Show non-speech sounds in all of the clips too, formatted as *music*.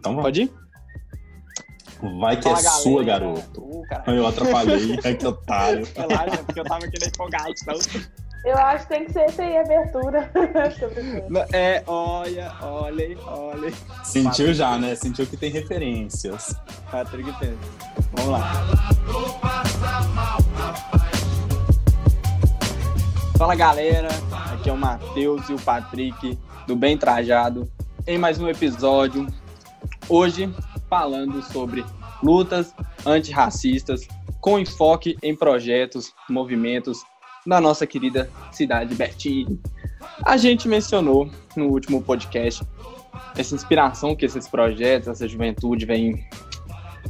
Então vamos. Pode ir? Vai que Fala, é sua, galera. garoto. Uh. Eu atrapalhei, *laughs* é que otário. Relaxa, porque eu tava aqui na empolgado. Então... Eu acho que tem que ser essa aí, abertura. *laughs* É, olha, olha, olha. Sentiu já, né? Sentiu que tem referências. Patrick tem. Vamos lá. Fala galera, aqui é o Matheus e o Patrick do Bem Trajado em mais um episódio. Hoje falando sobre lutas antirracistas com enfoque em projetos, movimentos da nossa querida cidade de Betim. A gente mencionou no último podcast essa inspiração que esses projetos, essa juventude vem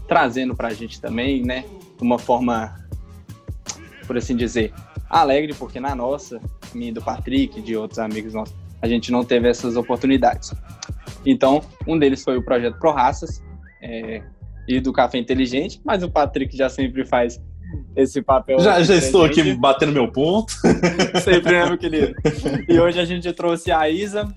trazendo para a gente também, né? De uma forma, por assim dizer, alegre, porque na nossa, minha do Patrick, de outros amigos nossos, a gente não teve essas oportunidades. Então, um deles foi o projeto Pro Raças é, e do Café Inteligente, mas o Patrick já sempre faz esse papel. Já, já estou aqui batendo meu ponto. *laughs* Sempre, né, meu querido? E hoje a gente trouxe a Isa,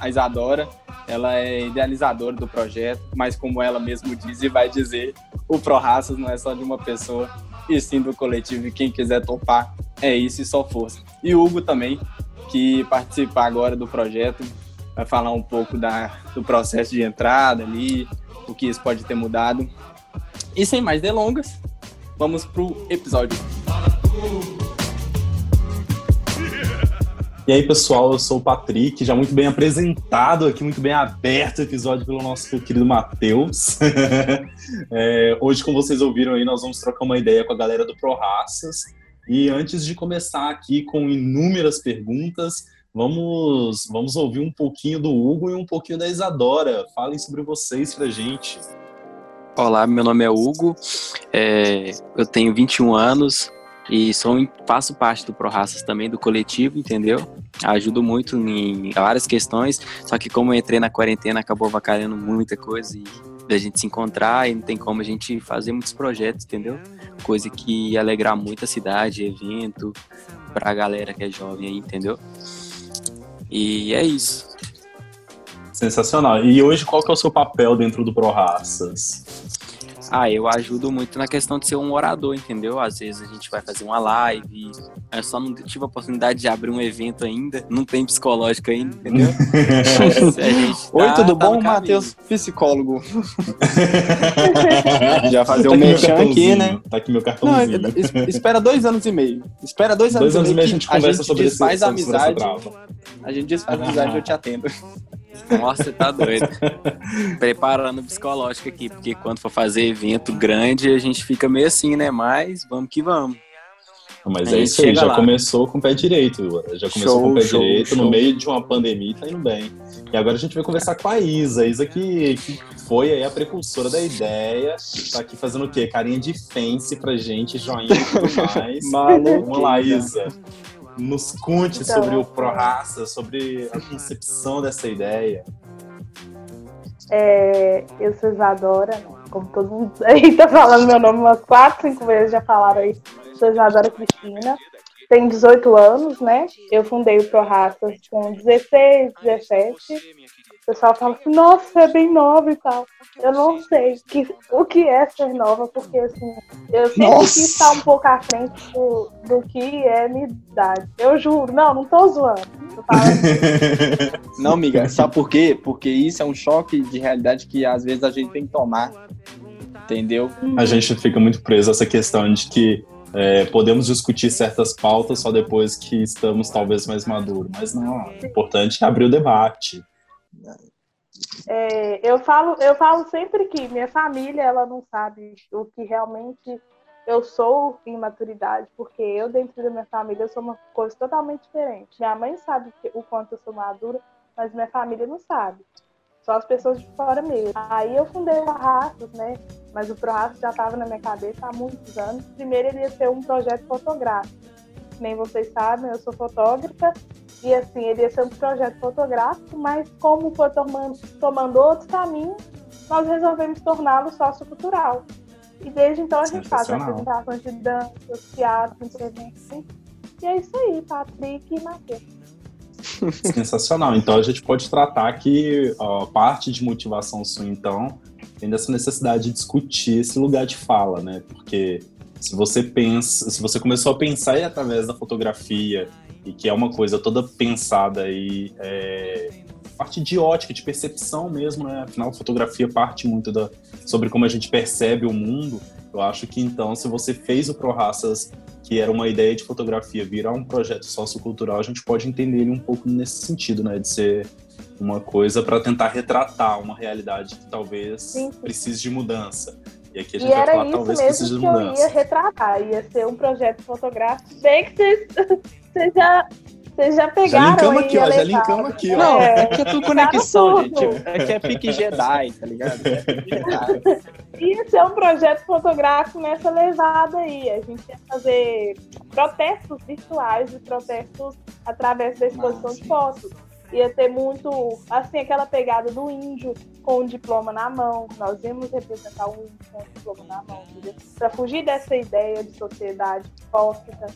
a Isadora. Ela é idealizadora do projeto, mas como ela mesmo diz e vai dizer, o Pro Raças não é só de uma pessoa, e sim do coletivo. E quem quiser topar, é isso e só força. E o Hugo também, que participa agora do projeto, vai falar um pouco da, do processo de entrada ali, o que isso pode ter mudado. E sem mais delongas, vamos pro episódio. E aí, pessoal, eu sou o Patrick, já muito bem apresentado aqui, muito bem aberto o episódio pelo nosso querido Matheus. *laughs* É, hoje, como vocês ouviram aí, nós vamos trocar uma ideia com a galera do Pro Raças. E antes de começar aqui com inúmeras perguntas, vamos, vamos ouvir um pouquinho do Hugo e um pouquinho da Isadora. Falem sobre vocês pra gente. Olá, meu nome é Hugo, é, eu tenho 21 anos e sou, faço parte do ProRaças também, do coletivo, entendeu? Ajudo muito em várias questões, só que como eu entrei na quarentena, acabou avacalhando muita coisa e da gente se encontrar e não tem como a gente fazer muitos projetos, entendeu? Coisa que ia alegrar muito a cidade, evento, pra galera que é jovem aí, entendeu? E é isso. Sensacional. E hoje, qual que é o seu papel dentro do Pro Raças? Ah, eu ajudo muito na questão de ser um orador, entendeu? Às vezes a gente vai fazer uma live, eu só não tive a oportunidade de abrir um evento ainda, não tem psicológico ainda, entendeu? *laughs* A gente Oi, tá- tudo tá bom? Matheus, psicólogo. *laughs* Já fazer Tá um merchan aqui, né? Tá aqui meu Não, cartãozinho. es- espera dois anos e meio. Espera dois anos, Dois anos e meio a gente conversa sobre esse desfaz a sobre amizade. A gente desfaz a amizade e eu te atendo. *laughs* Nossa, você tá doido. *laughs* Preparando psicológico aqui, porque quando for fazer evento grande, a gente fica meio assim, né? Mas vamos que vamos. Mas é isso aí, já lá. começou com o pé direito. Já começou Show, com o pé show, direito, show. no meio de uma pandemia, tá indo bem. E agora a gente vai conversar com a Isa. A Isa que, que foi aí a precursora da ideia. Tá aqui fazendo o quê? Carinha de fence pra gente, joinha e tudo *laughs* mais. Maluco. Vamos lá, Isa. Nos conte Então, sobre o Pro-Raça, sobre a concepção dessa ideia. É, eu sou Isadora, como todo mundo *laughs* aí tá falando meu nome umas quatro, cinco vezes, já falaram aí. Sou Isadora Cristina, tenho 18 anos, né? Eu fundei o Pro Raças com 16, 17. O pessoal fala assim, nossa, é bem nova e tal. Eu não sei que, o que é ser nova, porque assim, eu sempre Nossa. quis estar um pouco à frente do, do que é minha idade. Eu juro, não, não tô zoando. Falando *laughs* Não, amiga, sabe por quê? Porque isso é um choque de realidade que às vezes a gente tem que tomar. Entendeu? A gente fica muito preso a essa questão de que é, podemos discutir certas pautas só depois que estamos talvez mais maduros. Mas não, o importante é abrir o debate. É, eu falo, eu falo sempre que minha família ela não sabe o que realmente eu sou em maturidade, porque eu dentro da minha família eu sou uma coisa totalmente diferente. Minha mãe sabe o quanto eu sou madura, mas minha família não sabe. Só as pessoas de fora mesmo. Aí eu fundei o Arrastos, né? Mas o ProRastos já estava na minha cabeça há muitos anos. Primeiro ele ia ser um projeto fotográfico. Nem vocês sabem, eu sou fotógrafa e assim, ele ia ser um projeto fotográfico, mas como foi tomando, tomando outros caminhos, nós resolvemos torná-lo sociocultural. E desde então a gente faz apresentações de dança, teatro, intervenção. E é isso aí, Patrick e Matheus. Sensacional. Então a gente pode tratar que ó, parte de motivação sua, então, tem dessa necessidade de discutir esse lugar de fala, né? Porque se você pensa, se você começou a pensar através da fotografia e que é uma coisa toda pensada aí, é, parte de ótica, de percepção mesmo, né? Afinal, a fotografia parte muito da, sobre como a gente percebe o mundo. Eu acho que então, se você fez o Pro Raças, que era uma ideia de fotografia, virar um projeto sociocultural, a gente pode entender ele um pouco nesse sentido, né? De ser uma coisa para tentar retratar uma realidade que talvez sim. precise de mudança. E aqui a gente e vai falar, talvez precise de mudança. Eu ia retratar, ia ser um projeto fotográfico bem que vocês, *laughs* vocês já vocês já pegaram. Já linkamos aqui, ó. Já linkamos aqui, ó. Não, é, que é tudo conexão, tá gente. É que é pique Jedi, tá ligado? É Isso *laughs* é um projeto fotográfico nessa levada aí. A gente ia fazer protestos virtuais e protestos através da exposição Nossa. de fotos ia ter muito, assim, aquela pegada do índio com o diploma na mão. Nós íamos representar o índio com o diploma na mão, entendeu? Para fugir dessa ideia de sociedade hipócrita,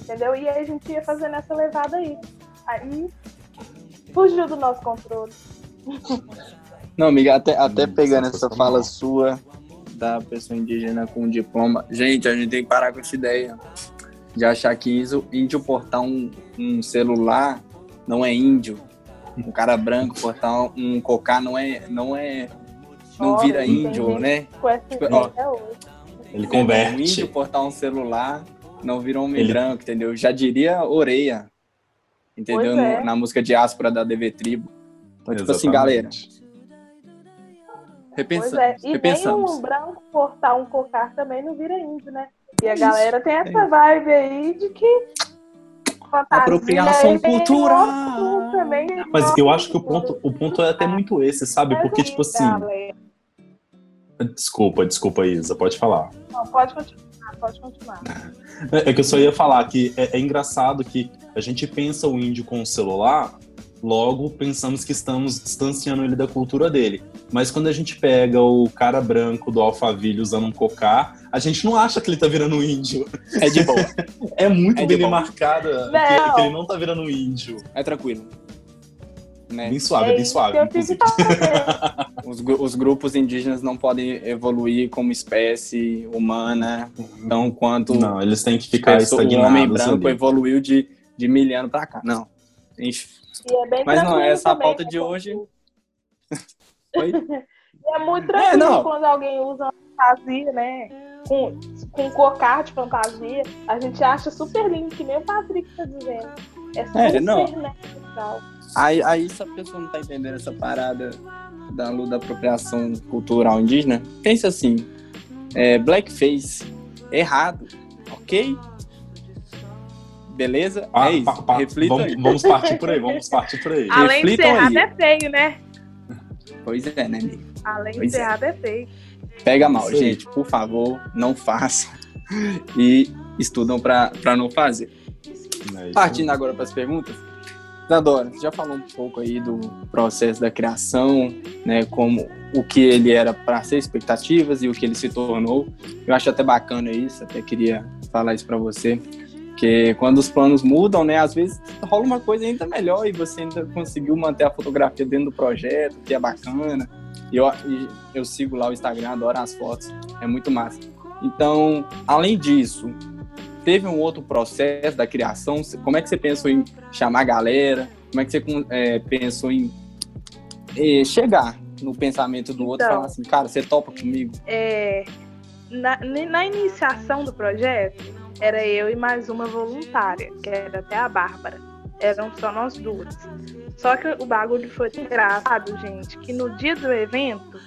entendeu? E aí a gente ia fazendo essa levada aí. Aí fugiu do nosso controle. Não, amiga, até, até pegando essa fala sua da pessoa indígena com diploma, gente, a gente tem que parar com essa ideia de achar que isso, índio portar um, um celular não é índio um cara branco portar um cocá não é não é não vira índio, né? Tipo, ó, ele converte. Um índio portar um celular não vira homem ele... branco, entendeu? Já diria Oreia, entendeu? É. na música de Áspera da DV Tribo. Então, Exatamente. tipo assim, galera. Repensa, pois é. E repensamos. nem um branco portar um cocar também não vira índio, né? E a galera tem essa vibe aí de que fantasia. Apropriação cultural. Mas eu acho que o ponto, o ponto é até muito esse, sabe? Porque, tipo assim. Desculpa, desculpa, Isa, pode falar. Não, pode continuar, pode continuar. É, é que eu só ia falar que é, é engraçado que a gente pensa o índio com o celular logo pensamos que estamos distanciando ele da cultura dele. Mas quando a gente pega o cara branco do Alphaville usando um cocá, a gente não acha que ele tá virando um índio. É de boa. *laughs* é muito é bem marcada que, que, ele não tá virando um índio. É tranquilo. Né? Bem suave, é bem suave. *laughs* os, os, grupos indígenas não podem evoluir como espécie humana, tão quanto. Não, eles têm que ficar estagnados. O homem branco ali. evoluiu de, de mil anos pra cá. Não. A gente é Mas não, essa também, pauta de hoje. *laughs* Oi? é muito tranquilo é, quando alguém usa uma fantasia, né? Com, com cocar de fantasia. A gente acha super lindo, que nem o Patrick tá dizendo. É, é super é, não. natural. Aí, aí, se a pessoa não tá entendendo essa parada da luta da apropriação cultural indígena, pensa assim: é, blackface, errado, ok? Beleza? Ah, é isso. Pa, pa, vamos, aí. vamos partir por aí, vamos partir por aí. Além Reflitam de ser errado, é feio, né? Pois é, né, amigo? Além pois de ser é. errado, é feio. Pega mal, gente, por favor, não façam. E estudam para não fazer. É Partindo agora para as perguntas. Isadora, você já falou um pouco aí do processo da criação, né, como o que ele era para ser expectativas e o que ele se tornou. Eu acho até bacana isso, até queria falar isso para você. Porque quando os planos mudam, né, às vezes rola uma coisa ainda melhor e você ainda conseguiu manter a fotografia dentro do projeto, que é bacana. E eu, eu sigo lá o Instagram, adoro as fotos, é muito massa. Então, além disso, teve um outro processo da criação? Como é que você pensou em chamar a galera? Como é que você é, pensou em é, chegar no pensamento do outro e falar assim, cara, você topa comigo? É, na, na iniciação do projeto, era eu e mais uma voluntária, que era até a Bárbara. Eram só nós duas. Só que o bagulho foi engraçado, gente, que no dia do evento,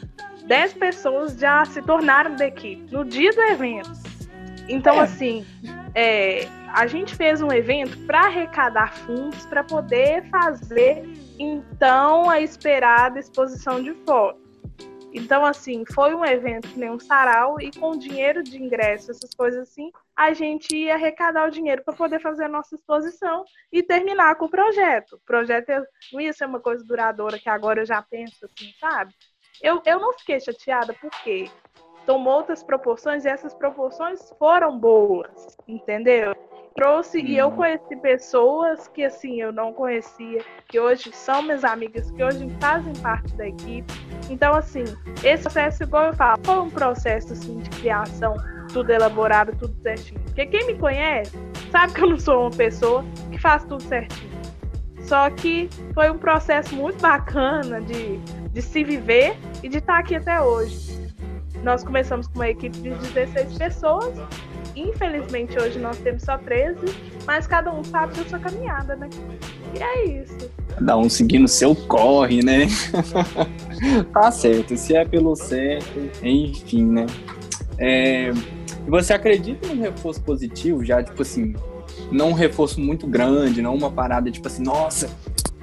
10 pessoas já se tornaram da equipe. No dia do evento. Então, é. assim, é, a gente fez um evento para arrecadar fundos para poder fazer, então, a esperada exposição de fotos. Então, assim, foi um evento que nem um sarau e com dinheiro de ingresso, essas coisas assim, a gente ia arrecadar o dinheiro para poder fazer a nossa exposição e terminar com o projeto. O projeto não ia ser uma coisa duradoura que agora eu já penso assim, sabe? Eu, eu não fiquei chateada porque tomou outras proporções e essas proporções foram boas, entendeu? Trouxe hum. e eu uhum. conheci pessoas que assim eu não conhecia, que hoje são minhas amigas, que hoje fazem parte da equipe. Então assim, esse processo, igual eu falo, foi um processo assim de criação, tudo elaborado, tudo certinho. Porque quem me conhece sabe que eu não sou uma pessoa que faz tudo certinho. Só que foi um processo muito bacana de, de se viver e de estar aqui até hoje. Nós começamos com uma equipe de 16 pessoas Infelizmente, hoje nós temos só 13, mas cada um sabe da sua caminhada, né? E é isso. Cada um seguindo seu corre, né? *laughs* tá certo, se é pelo certo, enfim, né? É, você acredita num reforço positivo, já, tipo assim, não um reforço muito grande, não uma parada, tipo assim, nossa,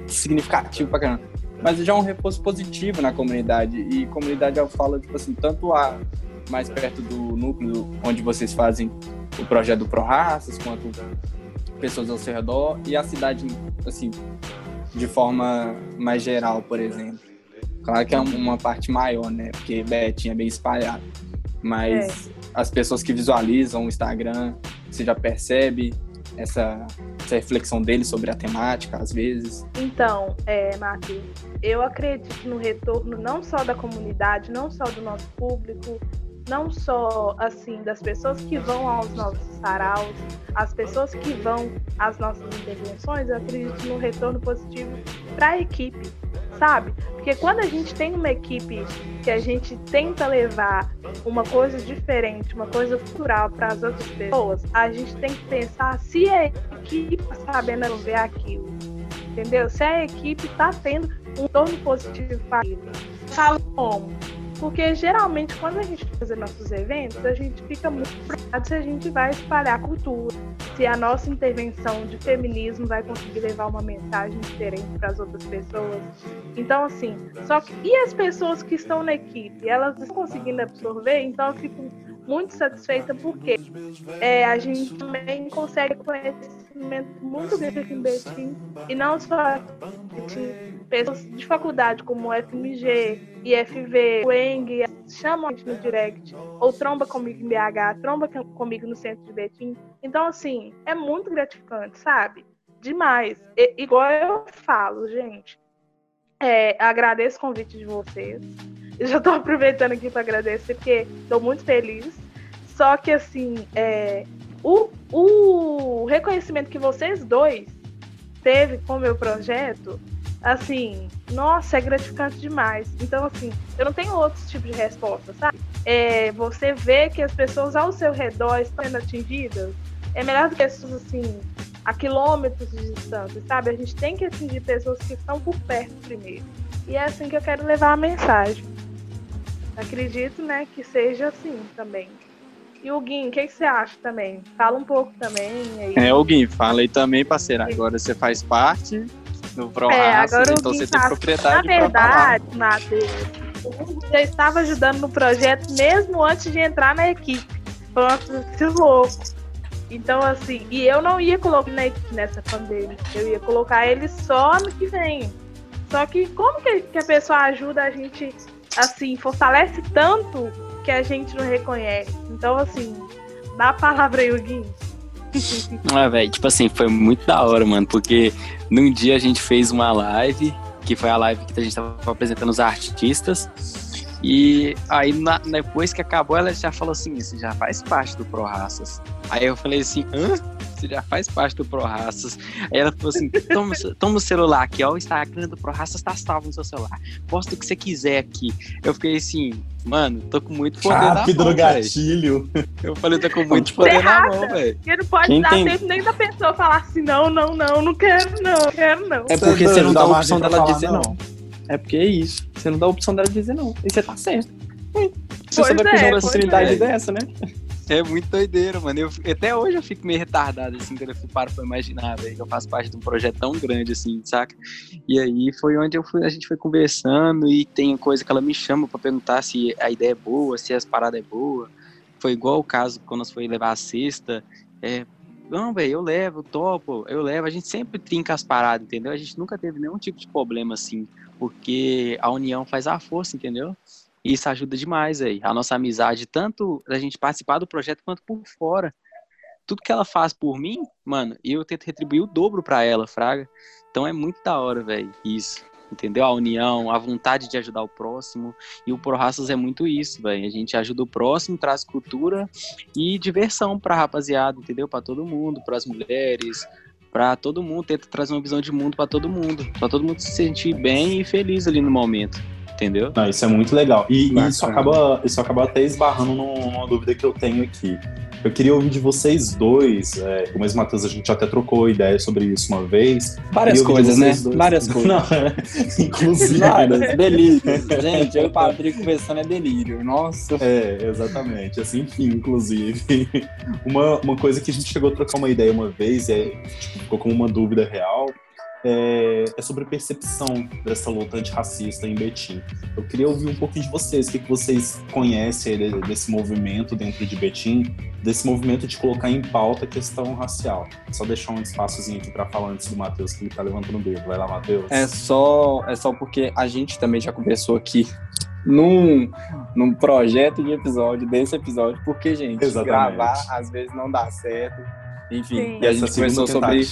significativo pra caramba mas já um reforço positivo na comunidade. E comunidade eu falo, tipo assim, tanto a mais perto do núcleo onde vocês fazem o projeto do ProRaças, quanto pessoas ao seu redor, e a cidade, assim, de forma mais geral, por exemplo. Claro que é uma parte maior, né? Porque Betinho é bem espalhado. Mas é. as pessoas que visualizam o Instagram, você já percebe essa, essa reflexão dele sobre a temática, às vezes? Então, é, Matheus, eu acredito no retorno não só da comunidade, não só do nosso público, não só assim das pessoas que vão aos nossos saraus, as pessoas que vão às nossas intervenções, eu acredito no retorno positivo para a equipe, sabe? Porque quando a gente tem uma equipe que a gente tenta levar uma coisa diferente, uma coisa cultural para as outras pessoas, a gente tem que pensar se a equipe está sabendo ver aquilo, entendeu? Se a equipe está tendo um retorno positivo para aquilo. Fala como? Porque geralmente quando a gente faz nossos eventos, a gente fica muito preocupado se a gente vai espalhar cultura, se a nossa intervenção de feminismo vai conseguir levar uma mensagem diferente para as outras pessoas. Então, assim, só que e as pessoas que estão na equipe, elas estão conseguindo absorver, então eu fico muito satisfeita porque é, a gente também consegue conhecimento muito grande aqui em Betim, e não só Betim, pessoas de faculdade como FMG, IFV, o ENG, chamam a gente no direct, ou tromba comigo em BH, tromba comigo no centro de Betim. Então, assim, é muito gratificante, sabe? Demais. E, igual eu falo, gente, é, agradeço o convite de vocês. *laughs* Já estou aproveitando aqui para agradecer, porque estou muito feliz. Só que, assim, é, o, o reconhecimento que vocês dois teve com o meu projeto assim, nossa, é gratificante demais. Então, assim, eu não tenho outro tipo de resposta, sabe? É, você vê que as pessoas ao seu redor estão sendo atingidas, é melhor do que pessoas, assim, a quilômetros de distância, sabe? A gente tem que atingir pessoas que estão por perto primeiro. E é assim que eu quero levar a mensagem. Acredito, né, que seja assim também. E o Gui, o que, que, você acha também? Fala um pouco também. Aí. É, o Gui, fala aí também, parceiro. Agora você faz parte no Pro é, então você tem propriedade Na verdade, Matheus, já estava ajudando no projeto mesmo antes de entrar na equipe. Pronto, que louco. Então, assim, e eu não ia colocar na equipe nessa pandemia. Eu ia colocar ele só no que vem. Só que como que a pessoa ajuda a gente, assim, fortalece tanto que a gente não reconhece? Então, assim, dá a palavra aí, Huguinho. *laughs* Ah, velho, tipo assim, foi muito da hora, mano, porque num dia a gente fez uma live, que foi a live que a gente tava apresentando os artistas, e aí na, depois que acabou, ela já falou assim, você já faz parte do Pro Raças. Aí eu falei assim, hã? Você já faz parte do Pro Raças. Aí ela falou assim, toma, toma o celular aqui, ó, o Instagram do Pro Raças tá salvo no seu celular. Posta o que você quiser aqui. Eu fiquei assim, Mano, tô com muito poder Rápido na mão, no gatilho. Véio. Eu falei, tô com muito *laughs* poder na mão, velho. Porque não pode Quem dar tem... tempo nem da pessoa falar assim, não, não, não, não quero não, quero não. É porque você não dá a opção dela dizer não. não. É porque é isso. Você não dá a opção dela dizer não. E você tá certo. Hum. Você pois só vai é, pedir uma possibilidade é. dessa, né? É muito doideira, mano. Eu, até hoje eu fico meio retardado, assim, quando eu paro pra imaginar, velho, que eu faço parte de um projeto tão grande, assim, saca? E aí foi onde eu fui, a gente foi conversando e tem coisa que ela me chama para perguntar se a ideia é boa, se as paradas é boa. Foi igual o caso quando nós foi levar a cesta. É, não, velho, eu levo, topo, eu levo. A gente sempre trinca as paradas, entendeu? A gente nunca teve nenhum tipo de problema, assim, porque a união faz a força, entendeu? E isso ajuda demais aí. A nossa amizade, tanto da gente participar do projeto quanto por fora. tudo que ela faz por mim, mano, eu tento retribuir o dobro pra ela, fraga. Então é muito da hora, velho, isso. Entendeu? A união, a vontade de ajudar o próximo. E o Pro Raças é muito isso, velho. A gente ajuda o próximo, traz cultura e diversão pra rapaziada, entendeu? Pra todo mundo, pras mulheres, para todo mundo, tenta trazer uma visão de mundo para todo mundo, para todo mundo se sentir bem e feliz ali no momento, entendeu? Não, isso é muito legal. E, e isso acaba, isso acaba até esbarrando numa dúvida que eu tenho aqui. Eu queria ouvir de vocês dois, é, como o Matheus, a gente até trocou ideia sobre isso uma vez. Várias coisas, né? Dois. Várias *laughs* coisas. Não, inclusive. Várias, delírio. Gente, eu e o Patrick conversando é delírio. Nossa. É, exatamente. Assim, enfim, inclusive. *laughs* Uma, uma coisa que a gente chegou a trocar uma ideia uma vez, é, tipo, ficou como uma dúvida real, é, é, sobre percepção dessa luta antirracista em Betim. Eu queria ouvir um pouquinho de vocês, o que, que vocês conhecem desse movimento dentro de Betim, desse movimento de colocar em pauta a questão racial. Só deixar um espaçozinho aqui para falar antes do Matheus, que ele tá levantando o dedo. Vai lá, Matheus. É só, é só porque a gente também já conversou aqui num, num projeto de episódio, desse episódio, porque, gente, Exatamente. gravar às vezes não dá certo enfim, Sim. e a gente conversou sobre.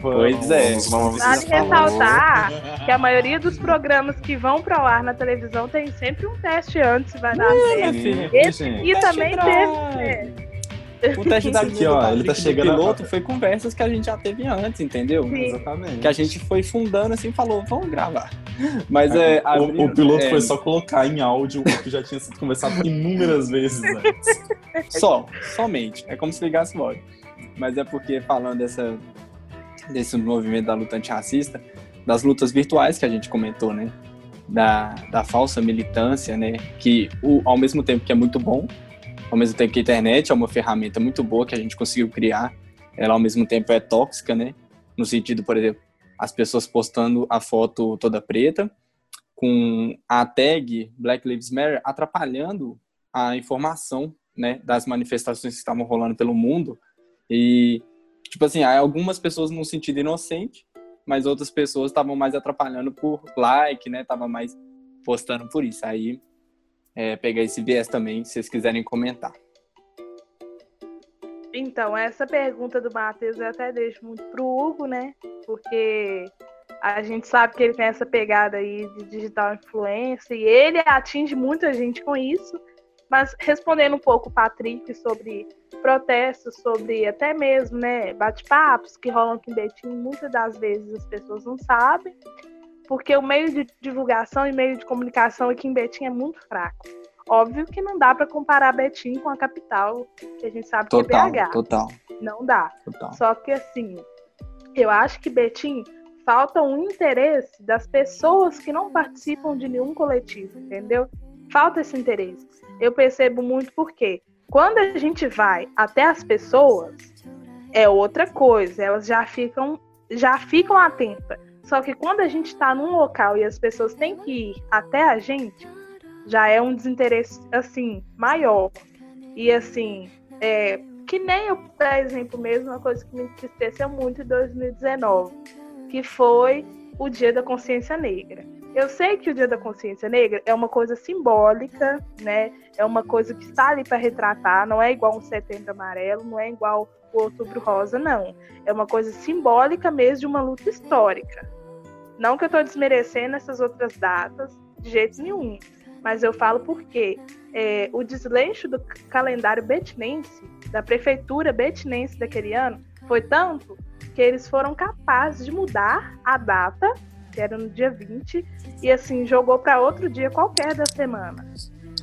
Pois é. Vale ressaltar que a maioria dos programas que vão pro ar na televisão tem sempre um teste antes vai dar é, certo. Esse aqui também teve. O teste da aqui, ó, ele tá *laughs* chegando piloto foi conversas que a gente já teve antes, entendeu? Sim. Exatamente. Que a gente foi fundando assim, falou, vamos gravar. Mas é, é o, o, piloto é... foi só colocar em áudio o que já tinha sido conversado inúmeras vezes antes. *laughs* Só, somente. É como se ligasse o áudio mas é porque falando dessa, desse movimento da luta antirracista, das lutas virtuais que a gente comentou, né? Da, da falsa militância, né? Que o, ao mesmo tempo que é muito bom, ao mesmo tempo que a internet é uma ferramenta muito boa que a gente conseguiu criar, ela ao mesmo tempo é tóxica, né? No sentido, por exemplo, as pessoas postando a foto toda preta, com a tag Black Lives Matter atrapalhando a informação né, das manifestações que estavam rolando pelo mundo e, tipo assim, algumas pessoas no sentido inocente, mas outras pessoas estavam mais atrapalhando por like, né? Tava mais postando por isso. Aí, é, esse viés também, se vocês quiserem comentar. Então, essa pergunta do Matheus eu até deixo muito pro Hugo, né? Porque a gente sabe que ele tem essa pegada aí de digital influência e ele atinge muita gente com isso. Mas respondendo um pouco o Patrick sobre protestos, sobre até mesmo né, bate-papos que rolam aqui em Betim, muitas das vezes as pessoas não sabem, porque o meio de divulgação e meio de comunicação aqui em Betim é muito fraco. Óbvio que não dá para comparar Betim com a capital, que a gente sabe total, que é BH. Total. Não dá. Total. Só que assim, eu acho que Betim falta um interesse das pessoas que não participam de nenhum coletivo, entendeu? Falta esse interesse. Eu percebo muito porque quando a gente vai até as pessoas, é outra coisa, elas já ficam, já ficam atentas. Só que quando a gente está num local e as pessoas têm que ir até a gente, já é um desinteresse assim maior. E assim, é, que nem eu, por exemplo, mesmo uma coisa que me entristeceu muito em 2019, que foi o Dia da Consciência Negra. Eu sei que o Dia da Consciência Negra é uma coisa simbólica, né? É uma coisa que está ali para retratar, não é igual um setembro amarelo, não é igual o outubro rosa, não. É uma coisa simbólica mesmo de uma luta histórica. Não que eu estou desmerecendo essas outras datas, de jeito nenhum. Mas eu falo porque é, o desleixo do calendário betinense, da prefeitura betinense daquele ano, foi tanto que eles foram capazes de mudar a data que era no dia 20, e assim, jogou para outro dia qualquer da semana.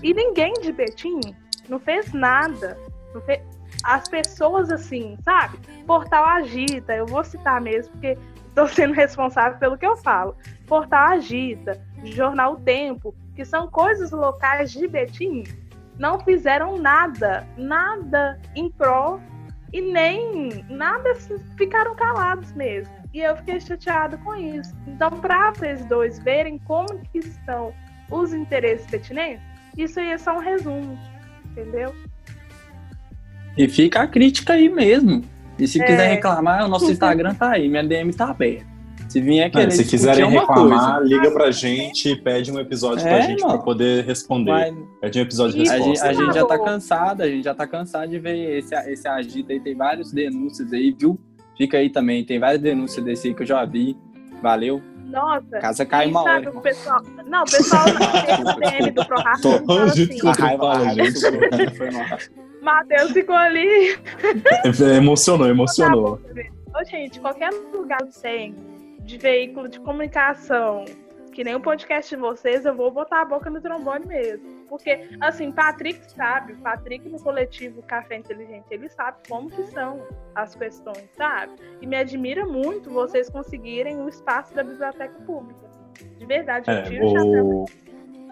E ninguém de Betim não fez nada. Não fez... As pessoas, assim, sabe? Portal Agita, eu vou citar mesmo, porque *laughs* estou sendo responsável pelo que eu falo. Portal Agita, Jornal Tempo, que são coisas locais de Betim, não fizeram nada, nada em pró e nem nada, ficaram calados mesmo. E eu fiquei chateada com isso. Então, para vocês dois verem como que estão os interesses pertinentes, isso aí é só um resumo, entendeu? E fica a crítica aí mesmo. E se é... quiser reclamar, o nosso Instagram tá aí, minha DM tá aberta. Se vier querer Não, se quiserem é reclamar, coisa. liga pra gente e pede um episódio pra É, gente mano. pra poder responder. Mas Pede um episódio de Isso, a, gente, resposta. a gente já tá cansado, a gente já tá cansado de ver esse, esse agito aí. Tem várias denúncias aí, viu? Fica aí também, tem várias denúncias desse aí que eu já vi. Valeu. Nossa. Casa cai uma sabe, hora. o pessoal. Não, o pessoal na *laughs* PM do fala assim. A raiva, a raiva foi mal. Matheus ficou ali. É, emocionou, emocionou. Ô, gente, qualquer lugar que tem de veículo de comunicação, que nem o podcast de vocês, eu vou botar a boca no trombone mesmo. Porque, assim, Patrick sabe, Patrick no coletivo Café Inteligente, ele sabe como que são as questões, sabe? E me admira muito vocês conseguirem o espaço da biblioteca pública. De verdade, eu É, tiro o o,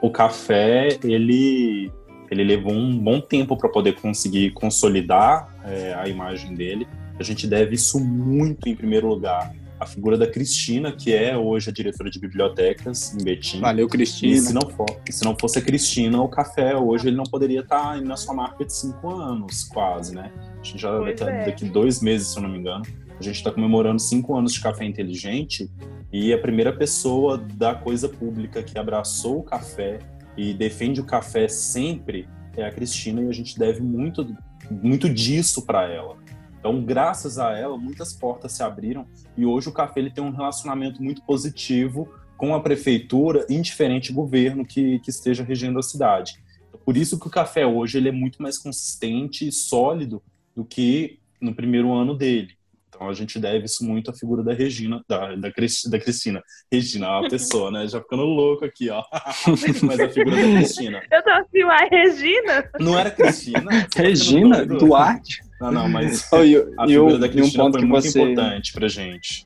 o café, ele, ele levou um bom tempo para poder conseguir consolidar é, a imagem dele. A gente deve isso muito, em primeiro lugar, à figura da Cristina, que é hoje a diretora de bibliotecas em Betim. Valeu, E Cristina. se não, for, e se não fosse a Cristina, o café hoje ele não poderia estar indo na sua marca de cinco anos, quase, né? A gente já Pois daqui, é. daqui dois meses, se eu não me engano, a gente está comemorando cinco anos de café inteligente e a primeira pessoa da coisa pública que abraçou o café e defende o café sempre é a Cristina e a gente deve muito, muito disso para ela. Então, graças a ela, muitas portas se abriram e hoje o café ele tem um relacionamento muito positivo com a prefeitura, indiferente governo que, que esteja regendo a cidade. Por isso que o café hoje ele é muito mais consistente e sólido do que no primeiro ano dele. Então a gente deve isso muito à figura da Regina, da, da, Cris- da Cristina. Regina, é uma *laughs* pessoa, né? Já ficando louco aqui, ó. *laughs* Mas a figura da Cristina. Eu tô assim, uai, Regina? Não era Cristina? *laughs* Tá Regina doido? Duarte. Não, não, mas Oh, e, a e, figura um, da e um Cristina ponto foi que muito você, importante pra gente.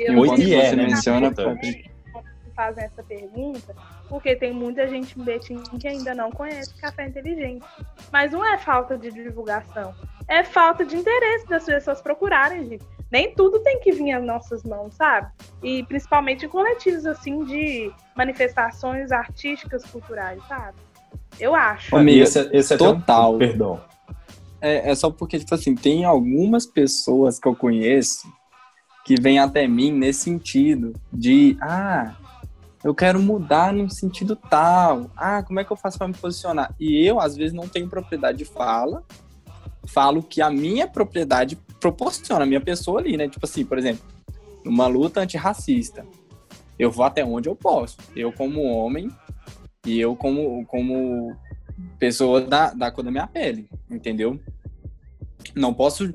e Eu um ponto que e é, você né? menciona, fazem essa pergunta, porque tem muita gente em Betim que ainda não conhece café inteligente. Mas não é falta de divulgação, é falta de interesse das pessoas procurarem, gente. Nem tudo tem que vir às nossas mãos, sabe? E principalmente em coletivos assim de manifestações artísticas, culturais, sabe? Eu acho. E Amiga, esse, é- esse é até um- total. Perdão. É, é só porque, tipo assim, tem algumas pessoas que eu conheço que vêm até mim nesse sentido de, ah, eu quero mudar num sentido tal. Ah, como é que eu faço para me posicionar? E eu, às vezes, não tenho propriedade de fala, falo que a minha propriedade proporciona, a minha pessoa ali, né? Tipo assim, por exemplo, numa luta antirracista, eu vou até onde eu posso. Eu, como homem, e eu, como, como pessoa da, da cor da minha pele, entendeu? Não posso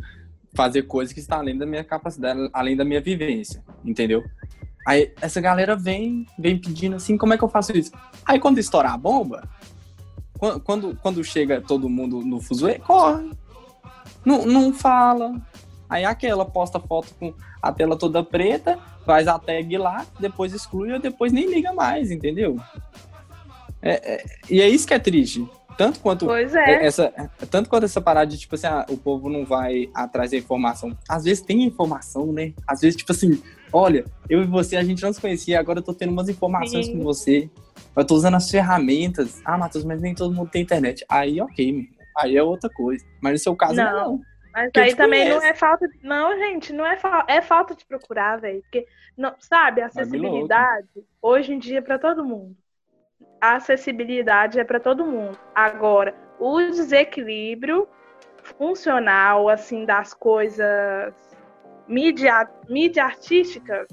fazer coisas que estão além da minha capacidade, além da minha vivência, entendeu? Aí essa galera vem, vem pedindo assim, como é que eu faço isso? Aí quando estourar a bomba, quan- quando, quando chega todo mundo no fuzuê, corre. Não, não fala. Aí aquela posta foto com a tela toda preta, faz a tag lá, depois exclui ou depois nem liga mais, entendeu? É- é- e é isso que é triste. Tanto quanto é, é. essa, tanto quanto essa parada de, tipo assim, ah, o povo não vai atrás da informação. Às vezes tem informação, né? Às vezes, tipo assim, olha, eu e você, a gente não se conhecia, agora eu tô tendo umas informações Sim. com você. Eu tô usando as ferramentas. Ah, Matheus, mas nem todo mundo tem internet. Aí, ok, meu. Aí é outra coisa. Mas no seu caso, não. Não. não. Mas que eu aí também não conheço. é falta de... Não, gente, não é, fa... é falta de procurar, velho. Porque, não, sabe, a acessibilidade hoje em dia é para todo mundo. A acessibilidade é para todo mundo. Agora, o desequilíbrio funcional, assim, das coisas mídia, mídia artísticas,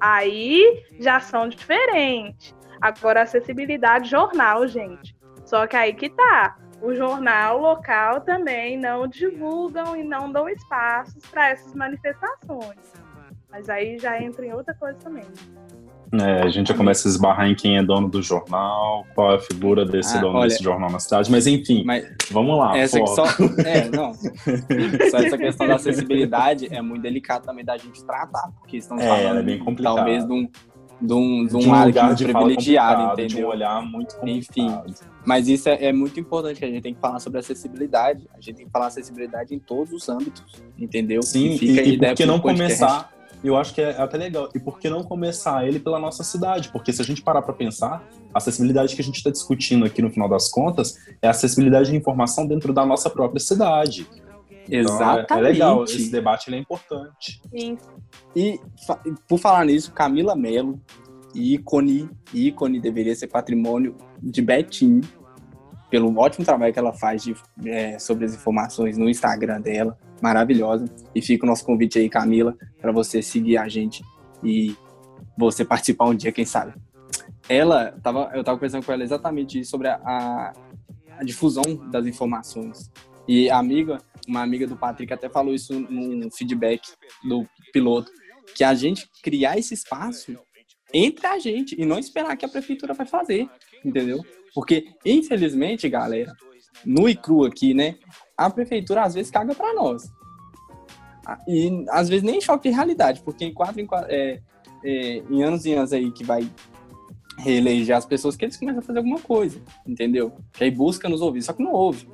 aí já são diferentes. Agora, acessibilidade jornal, gente. Só que aí que tá o jornal local também não divulgam e não dão espaços para essas manifestações. Mas aí já entra em outra coisa também. É, a gente já começa a esbarrar em quem é dono do jornal, qual é a figura desse Ah, dono olha- desse jornal na cidade, mas enfim, Mas vamos lá. essa só. É, *laughs* não. Só essa questão da acessibilidade é muito delicado também da gente tratar, porque estamos É, falando ela é bem complicado. talvez de um, de um, de um, de um lugar de privilegiado, complicado, de um entendeu? olhar muito Enfim. complicado. Mas isso é, é muito importante que a gente tem que falar sobre acessibilidade. A gente tem que falar acessibilidade em todos os âmbitos, entendeu? Sim, fica e, e por que não podcast. começar? Eu acho que é até legal. E por que não começar ele pela nossa cidade? Porque se a gente parar para pensar, a acessibilidade que a gente está discutindo aqui no final das contas é a acessibilidade de informação dentro da nossa própria cidade. Exatamente. Então, é, é legal, esse debate é importante. Isso. E por falar nisso, Camila Mello, ícone, ícone deveria ser patrimônio de Betim, pelo ótimo trabalho que ela faz de, é, sobre as informações no Instagram dela, maravilhosa. E fica o nosso convite aí, Camila, para você seguir a gente e você participar um dia, quem sabe. Ela, tava, eu estava conversando com ela exatamente sobre a, a, a difusão das informações. E a amiga, uma amiga do Patrick até falou isso no feedback do piloto, que a gente criar esse espaço entre a gente e não esperar que a prefeitura vai fazer, entendeu? Porque, infelizmente, galera, no e cru aqui, né, a prefeitura às vezes caga para nós. E às vezes nem choque de realidade, porque em quatro, em, quatro, é, é, em anos e anos aí que vai reeleger as pessoas, que eles começam a fazer alguma coisa, entendeu? Que aí busca nos ouvir, só que não ouve.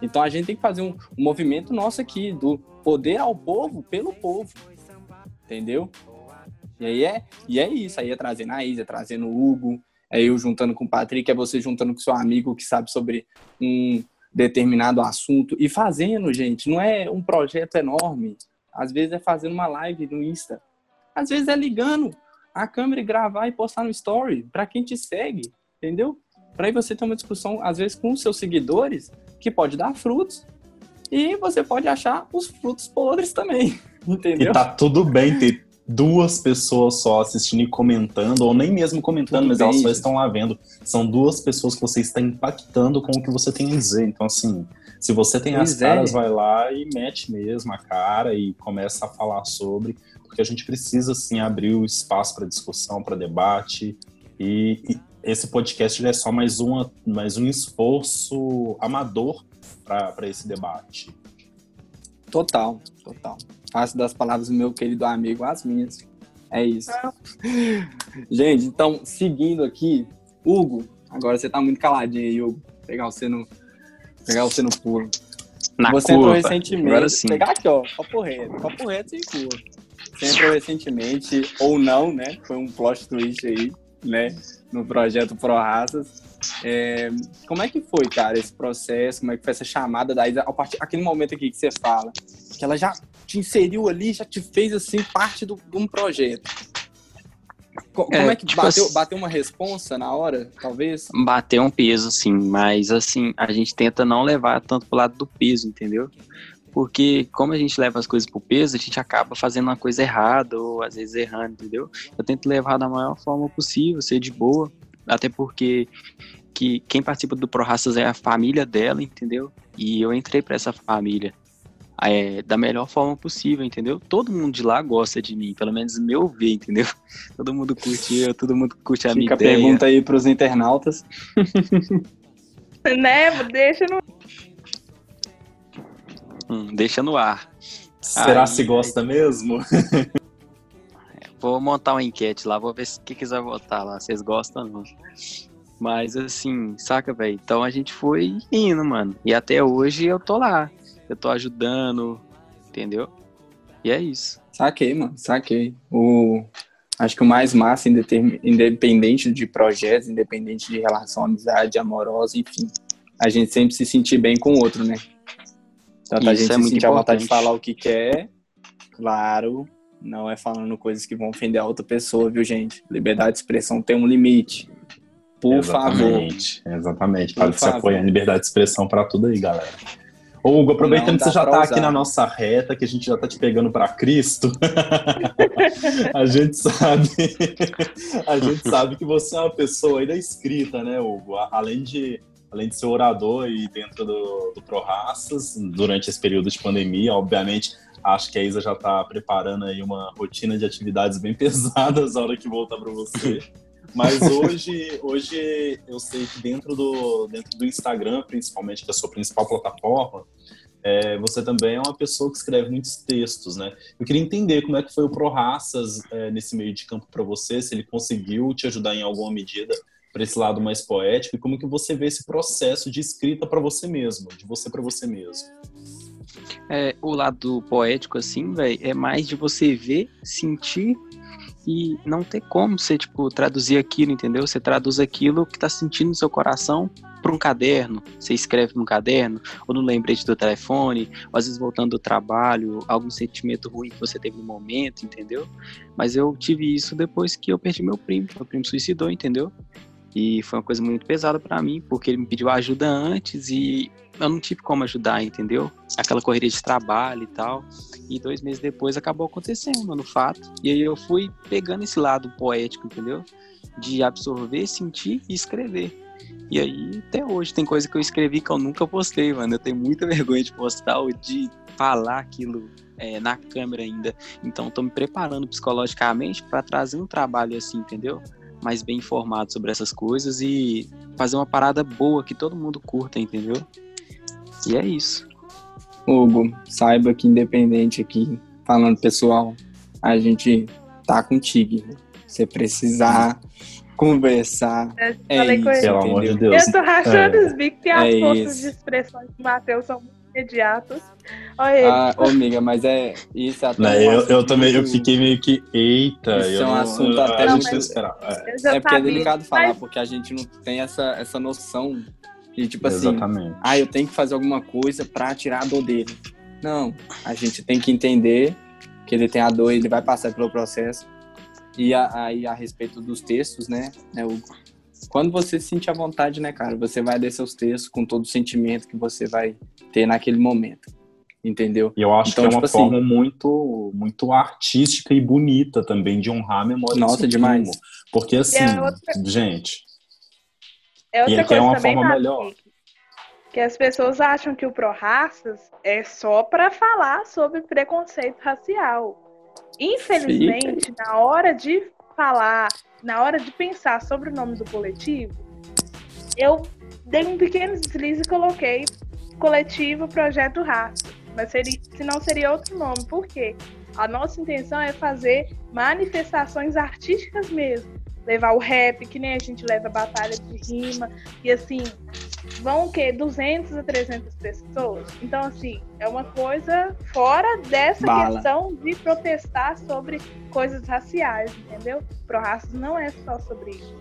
Então a gente tem que fazer um, um movimento nosso aqui, do poder ao povo pelo povo, entendeu? E aí é, e é isso, aí é trazendo a Isa, é trazendo o Hugo, é eu juntando com o Patrick, é você juntando com seu amigo que sabe sobre um determinado assunto e fazendo, gente, não é um projeto enorme. Às vezes é fazendo uma live no Insta. Às vezes é ligando a câmera e gravar e postar no story para quem te segue, entendeu? Para aí você ter uma discussão às vezes com os seus seguidores que pode dar frutos e você pode achar os frutos podres também, *laughs* entendeu? E tá tudo bem ter duas pessoas só assistindo e comentando, ou nem mesmo comentando, Tudo mas elas só estão lá vendo. São duas pessoas que você está impactando com o que você tem a dizer. Então, assim, se você tem pois as é. caras, vai lá e mete mesmo a cara e começa a falar sobre, porque a gente precisa, assim, abrir o espaço para discussão, para debate. E, e, esse podcast é só mais, uma, mais um esforço amador para esse debate. Total, total. Faço das palavras do meu querido amigo as minhas. É isso. *laughs* Gente, então, seguindo aqui, Hugo, agora você tá muito caladinho aí, Hugo. Pegar você no, pegar você no pulo. Na você curva. entrou recentemente. Agora sim. Pegar aqui, ó, papo reto, papo reto sem curva. Você entrou recentemente, ou não, né? Foi um plot twist aí, né? No projeto Pro Raças. É, como é que foi, cara, esse processo? Como é que foi essa chamada da Isa? Aquele momento aqui que você fala, que ela já te inseriu ali, já te fez assim parte do, de um projeto. Como é, é que tipo bateu, assim, bateu uma responsa na hora, talvez? Bateu um peso, sim, mas assim, a gente tenta não levar tanto pro lado do peso, entendeu? Porque como a gente leva as coisas pro peso, a gente acaba fazendo uma coisa errada, ou às vezes errando, entendeu? Eu tento levar da maior forma possível, ser de boa, até porque que quem participa do Pro Raças é a família dela, entendeu? E eu entrei para essa família é, da melhor forma possível, entendeu? Todo mundo de lá gosta de mim, pelo menos meu ver, entendeu? *laughs* Todo mundo curte eu, todo mundo curte a Fica minha a ideia. pergunta aí pros internautas. *laughs* né? Deixa no... Hum, deixa no ar. Será aí, se gosta aí... mesmo? vou montar uma enquete lá, vou ver se quem quiser votar lá, vocês gostam ou não. Mas assim, saca, velho? Então a gente foi indo, mano. E até hoje eu tô lá eu tô ajudando, entendeu? E é isso. Saquei, mano, saquei. O, acho que o mais massa, independente de projetos, independente de relação, amizade, amorosa, enfim, a gente sempre se sentir bem com o outro, né? Tanto isso a gente é se sentir a vontade de falar o que quer, claro, não é falando coisas que vão ofender a outra pessoa, viu, gente? Liberdade de expressão tem um limite. Por exatamente, favor. Exatamente. Para se apoiar liberdade de expressão para tudo aí, galera. Ô, Hugo, aproveitando que você já está aqui na nossa reta, que a gente já está te pegando para Cristo, *laughs* a gente sabe, a gente sabe que você é uma pessoa aí da escrita, né, Hugo? Além de, além de ser orador e dentro do, do Pro Raças, durante esse período de pandemia, obviamente, acho que a Isa já está preparando aí uma rotina de atividades bem *laughs* pesadas na hora que voltar para você. Mas hoje, hoje eu sei que dentro do, dentro do Instagram, principalmente, que é a sua principal plataforma, é, você também é uma pessoa que escreve muitos textos, né? Eu queria entender como é que foi o Pro Raças é, nesse meio de campo para você, se ele conseguiu te ajudar em alguma medida para esse lado mais poético e como que você vê esse processo de escrita para você mesmo, de você para você mesmo. É, o lado poético, assim, velho, é mais de você ver, sentir e não ter como você, tipo, traduzir aquilo, entendeu? Você traduz aquilo que tá sentindo no seu coração para um caderno, você escreve no caderno, ou no lembrete do telefone, ou às vezes voltando do trabalho, algum sentimento ruim que você teve no momento, entendeu? Mas eu tive isso depois que eu perdi meu primo, meu primo suicidou, entendeu? E foi uma coisa muito pesada para mim, porque ele me pediu ajuda antes e eu não tive como ajudar, entendeu? Aquela correria de trabalho e tal. E dois meses depois acabou acontecendo, no fato. E aí eu fui pegando esse lado poético, entendeu? De absorver, sentir e escrever. E aí, até hoje, tem coisa que eu escrevi que eu nunca postei, mano. Eu tenho muita *laughs* vergonha de postar ou de falar aquilo é, na câmera ainda. Então, tô me preparando psicologicamente para trazer um trabalho assim, entendeu? Mais bem informado sobre essas coisas e fazer uma parada boa que todo mundo curta, entendeu? E é isso. Hugo, saiba que independente aqui, falando pessoal, a gente tá contigo. Se precisar conversar. é isso, Pelo amor de Deus. Eu tô rachando é. os bicos e as é forças isso. de expressão do Matheus são muito imediatas. Olha ah, ô, amiga, mas é isso é até não, eu, eu também eu fiquei meio que eita. Isso é um assunto até não, muito esperar. É, é porque é delicado falar, mas... porque a gente não tem essa, essa noção de tipo assim, Exatamente. ah, eu tenho que fazer alguma coisa para tirar a dor dele. Não, a gente tem que entender que ele tem a dor, ele vai passar pelo processo e aí a, a, respeito dos textos, né, né o, quando você se sentir à vontade, né, cara, você vai ler seus textos com todo o sentimento que você vai ter naquele momento. Entendeu? E eu acho então, que é uma tipo assim, forma assim, muito, muito artística e bonita também de honrar a memória Nossa, demais. Primo. Porque assim, é outra... gente. É outra e aqui é uma forma melhor. Que as pessoas acham que o Pró-Raças é só para falar sobre preconceito racial. Infelizmente, Fica. na hora de falar, na hora de pensar sobre o nome do coletivo, eu dei um pequeno deslize e coloquei coletivo Projeto Raça. Mas seria, senão seria outro nome. Por quê? A nossa intenção é fazer manifestações artísticas mesmo. Levar o rap, que nem a gente leva batalha de rima. E assim, vão o quê? 200 a 300 pessoas. Então, assim, é uma coisa fora dessa Bala. questão de protestar sobre coisas raciais, entendeu? Pro raças não é só sobre isso.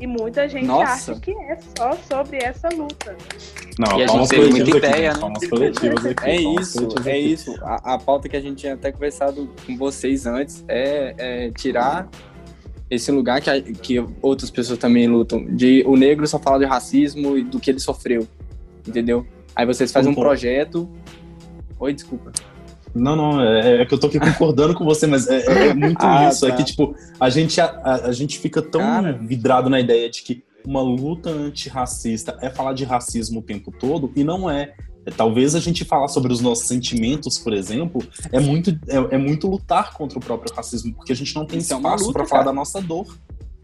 E muita gente Nossa. acha que é só sobre essa luta. Não, e a gente tem muita ideia, né? Aqui, é isso, é isso. A, a, pauta que a gente tinha até conversado com vocês antes é, é tirar esse lugar que, que outras pessoas também lutam, de o negro só fala de racismo e do que ele sofreu, entendeu? Aí vocês fazem um projeto. Oi, desculpa. Não, não, é, é, que eu tô aqui concordando com você, mas é, é muito *laughs* ah, isso. É tá. É que, tipo, a gente, a, a gente fica tão Cara. vidrado na ideia de que uma luta antirracista é falar de racismo o tempo todo, e não é. Talvez a gente falar sobre os nossos sentimentos, por exemplo, é muito, é, é muito lutar contra o próprio racismo, porque a gente não tem Isso espaço é para falar da nossa dor.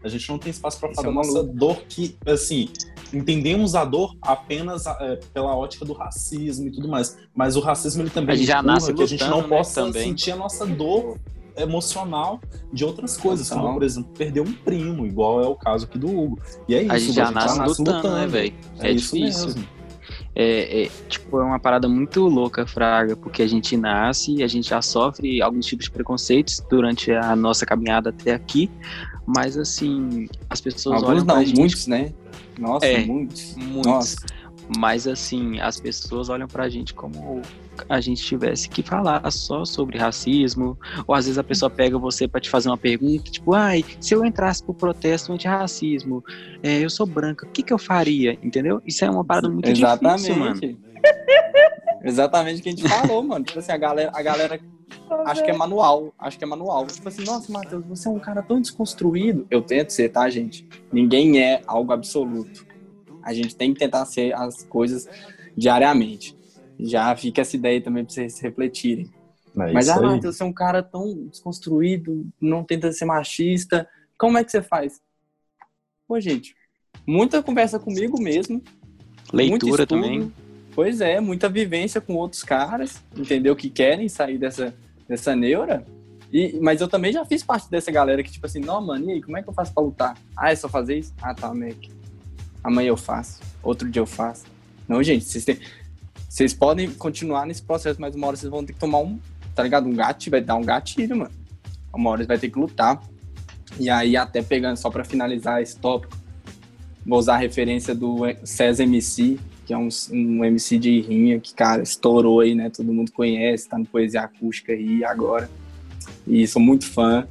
A gente não tem espaço para falar é da nossa luta. dor que, assim, entendemos a dor apenas é, pela ótica do racismo e tudo mais. Mas o racismo ele também já nasce que a gente não né, possa também. sentir a nossa dor emocional de outras coisas, como por exemplo perder um primo, igual é o caso aqui do Hugo. E é isso, a gente já, nasce, já nasce lutando, lutando, né, velho? É, é difícil. Mesmo é, é, tipo, é uma parada muito louca, Fraga, porque a gente nasce e a gente já sofre alguns tipos de preconceitos durante a nossa caminhada até aqui, mas assim, as pessoas Alguns olham não, gente... muitos, né? Nossa, é, muitos. Muitos. Nossa. Mas assim, as pessoas olham pra gente como a gente tivesse que falar só sobre racismo, ou às vezes a pessoa pega você para te fazer uma pergunta, tipo, ai, se eu entrasse pro protesto anti-racismo, é, eu sou branca, o que que eu faria? Entendeu? Isso é uma parada muito Exatamente. difícil, mano. Exatamente o que a gente falou, mano. Tipo assim, a galera, a galera acho que é manual, acho que é manual. Tipo assim, nossa, Matheus, você é um cara tão desconstruído. Eu tento ser, tá, gente? Ninguém é algo absoluto. A gente tem que tentar ser as coisas diariamente. Já fica essa ideia também para vocês refletirem. É Mas, ah, Matheus, você é um cara tão desconstruído, não tenta ser machista. Como é que você faz? Pô, gente, muita conversa comigo mesmo. Leitura também. Pois é, muita vivência com outros caras, entendeu? Que querem sair dessa, dessa neura. E, mas eu também já fiz parte dessa galera que, tipo assim, não, mano, e aí, como é que eu faço pra lutar? Ah, é só fazer isso? Ah, tá, Mac. Amanhã eu faço, outro dia eu faço. Não, gente, vocês têm. Vocês podem continuar nesse processo, mas uma hora vocês vão ter que tomar um, tá ligado? Um gatilho, vai dar um gatilho, mano. Uma hora você vai ter que lutar. E aí, até pegando, só para finalizar esse tópico, vou usar a referência do César MC, que é um, um MC de rinha que, cara, estourou aí, né? Todo mundo conhece, tá no Poesia Acústica aí agora. E sou muito fã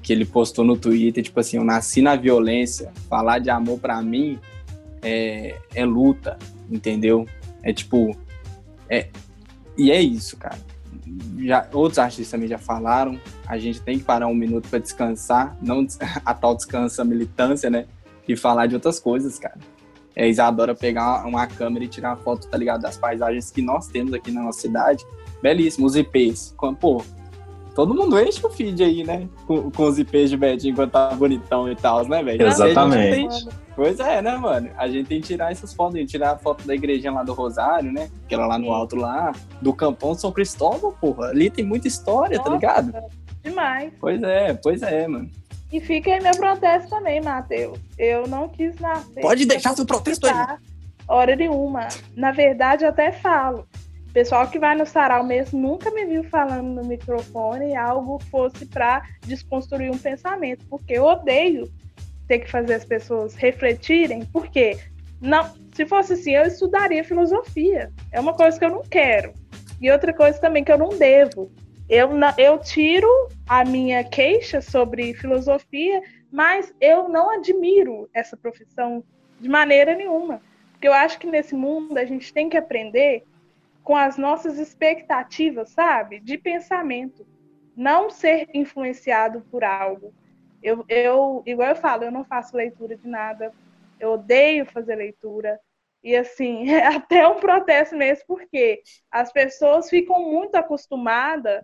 que ele postou no Twitter, tipo assim, eu nasci na violência, falar de amor para mim é, é luta, entendeu? É tipo, é, e é isso, cara. Já, outros artistas também já falaram, a gente tem que parar um minuto para descansar, não *laughs* a tal descansa militância, né? E falar de outras coisas, cara. É, a Isadora pegar uma câmera e tirar uma foto, tá ligado? Das paisagens que nós temos aqui na nossa cidade. Belíssimos, IPs. Pô, todo mundo enche o feed aí, né? Com, com os IPs de Betinho enquanto tá bonitão e tal, né, velho? Exatamente. Pois é, né, mano? A gente tem que tirar essas fotos, tirar a foto da igrejinha lá do Rosário, né? Aquela lá no alto lá, do Campão São Cristóvão, porra. Ali tem muita história, tá Nossa, tá ligado? Demais. Pois é, pois é, mano. E fica aí meu protesto também, Matheus. Eu não quis nascer. Pode deixar seu protesto aí. Hora nenhuma. Na verdade, eu até falo pessoal que vai no sarau mesmo nunca me viu falando no microfone algo fosse para desconstruir um pensamento, porque eu odeio ter que fazer as pessoas refletirem, porque não, se fosse assim, eu estudaria filosofia. É uma coisa que eu não quero. E outra coisa também que eu não devo. Eu, eu tiro a minha queixa sobre filosofia, mas eu não admiro essa profissão de maneira nenhuma. Porque eu acho que nesse mundo a gente tem que aprender com as nossas expectativas, sabe? De pensamento. Não ser influenciado por algo. Eu, eu, igual eu falo, eu não faço leitura de nada. Eu odeio fazer leitura. E assim, é *laughs* até um protesto mesmo, porque as pessoas ficam muito acostumadas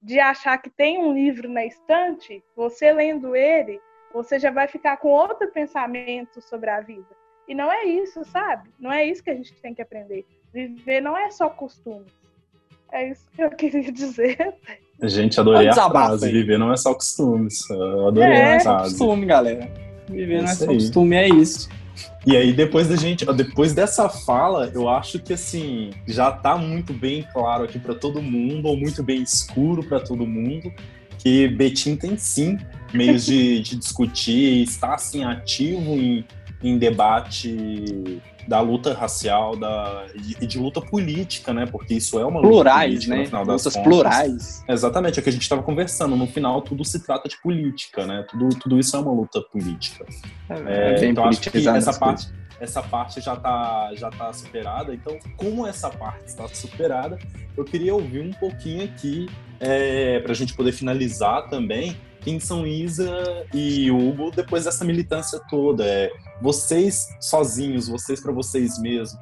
de achar que tem um livro na estante, você lendo ele, você já vai ficar com outro pensamento sobre a vida. E não é isso, sabe? Não é isso que a gente tem que aprender. Viver não é só costumes. É isso que eu queria dizer. Gente, adorei a frase. Viver não é só costumes. Eu adorei é, a frase. É costume, galera. Viver não é só costume, é isso. E aí, depois da gente, depois dessa fala, eu acho que assim, já tá muito bem claro aqui para todo mundo, ou muito bem escuro para todo mundo, que Betim tem sim meios de, de discutir, está assim ativo em, em debate da luta racial da, e de luta política, né? Porque isso é uma luta plurais, política, né? No final das Lutas plurais. Exatamente, é o que a gente estava conversando. No final, tudo se trata de política, né? Tudo, tudo isso é uma luta política. É, é, então, acho que essa parte, essa parte já está já tá superada. Então, como essa parte está superada, eu queria ouvir um pouquinho aqui, é, para a gente poder finalizar também, quem são Isa e Hugo depois dessa militância toda. É, vocês sozinhos, vocês para vocês mesmos,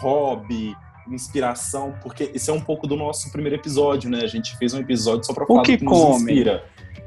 hobby, inspiração, porque esse é um pouco do nosso primeiro episódio, né? A gente fez um episódio só para falar o que, que come? nos inspira